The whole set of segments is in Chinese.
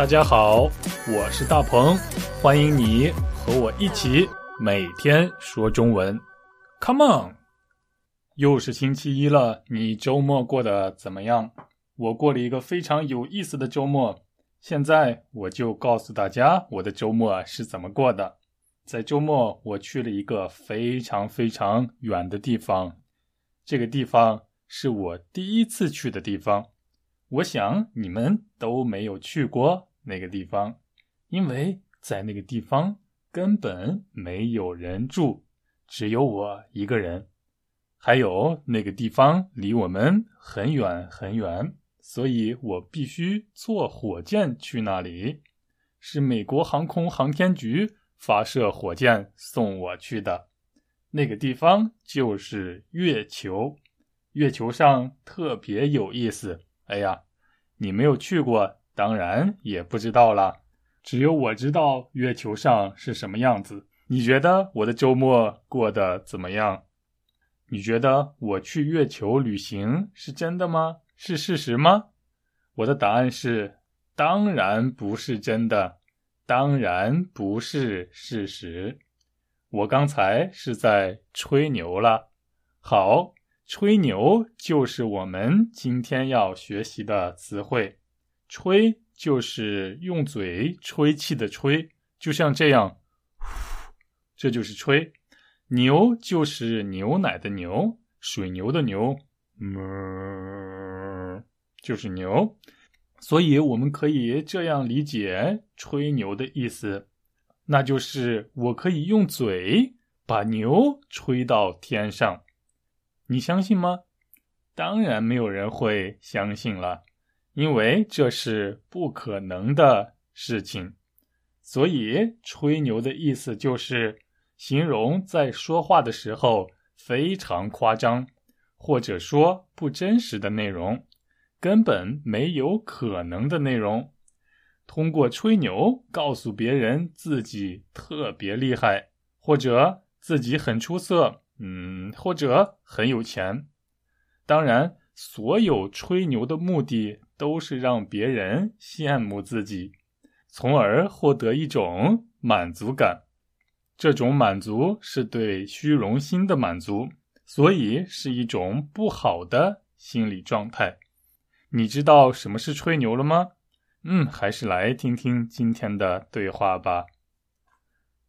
大家好，我是大鹏，欢迎你和我一起每天说中文。Come on，又是星期一了，你周末过得怎么样？我过了一个非常有意思的周末。现在我就告诉大家我的周末是怎么过的。在周末，我去了一个非常非常远的地方，这个地方是我第一次去的地方。我想你们都没有去过那个地方，因为在那个地方根本没有人住，只有我一个人。还有那个地方离我们很远很远，所以我必须坐火箭去那里。是美国航空航天局发射火箭送我去的。那个地方就是月球，月球上特别有意思。哎呀，你没有去过，当然也不知道了。只有我知道月球上是什么样子。你觉得我的周末过得怎么样？你觉得我去月球旅行是真的吗？是事实吗？我的答案是，当然不是真的，当然不是事实。我刚才是在吹牛了。好。吹牛就是我们今天要学习的词汇。吹就是用嘴吹气的吹，就像这样，这就是吹。牛就是牛奶的牛，水牛的牛，哞，就是牛。所以我们可以这样理解吹牛的意思，那就是我可以用嘴把牛吹到天上。你相信吗？当然没有人会相信了，因为这是不可能的事情。所以，吹牛的意思就是形容在说话的时候非常夸张，或者说不真实的内容，根本没有可能的内容。通过吹牛告诉别人自己特别厉害，或者自己很出色。嗯，或者很有钱。当然，所有吹牛的目的都是让别人羡慕自己，从而获得一种满足感。这种满足是对虚荣心的满足，所以是一种不好的心理状态。你知道什么是吹牛了吗？嗯，还是来听听今天的对话吧。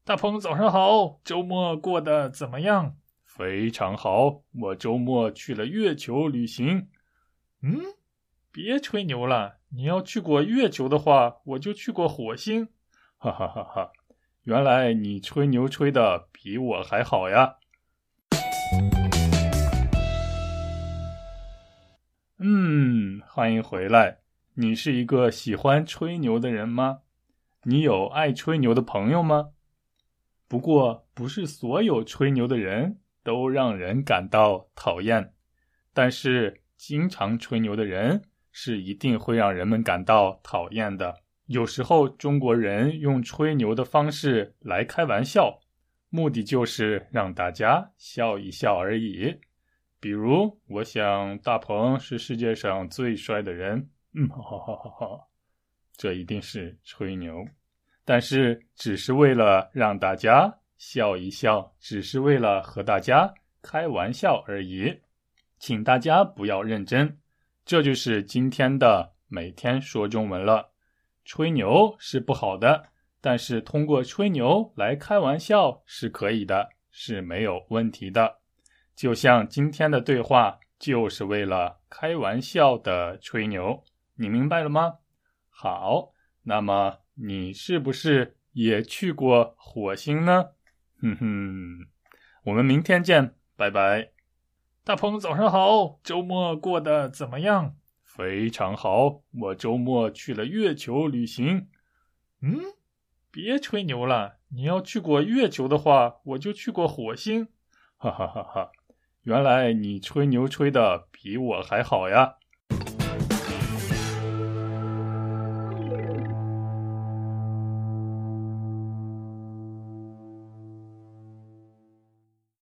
大鹏，早上好，周末过得怎么样？非常好，我周末去了月球旅行。嗯，别吹牛了，你要去过月球的话，我就去过火星。哈哈哈哈！原来你吹牛吹的比我还好呀。嗯，欢迎回来。你是一个喜欢吹牛的人吗？你有爱吹牛的朋友吗？不过，不是所有吹牛的人。都让人感到讨厌，但是经常吹牛的人是一定会让人们感到讨厌的。有时候中国人用吹牛的方式来开玩笑，目的就是让大家笑一笑而已。比如，我想大鹏是世界上最帅的人，嗯，哈哈哈哈，这一定是吹牛，但是只是为了让大家。笑一笑，只是为了和大家开玩笑而已，请大家不要认真。这就是今天的每天说中文了。吹牛是不好的，但是通过吹牛来开玩笑是可以的，是没有问题的。就像今天的对话，就是为了开玩笑的吹牛，你明白了吗？好，那么你是不是也去过火星呢？哼哼，我们明天见，拜拜。大鹏，早上好，周末过得怎么样？非常好，我周末去了月球旅行。嗯，别吹牛了，你要去过月球的话，我就去过火星。哈哈哈哈，原来你吹牛吹的比我还好呀。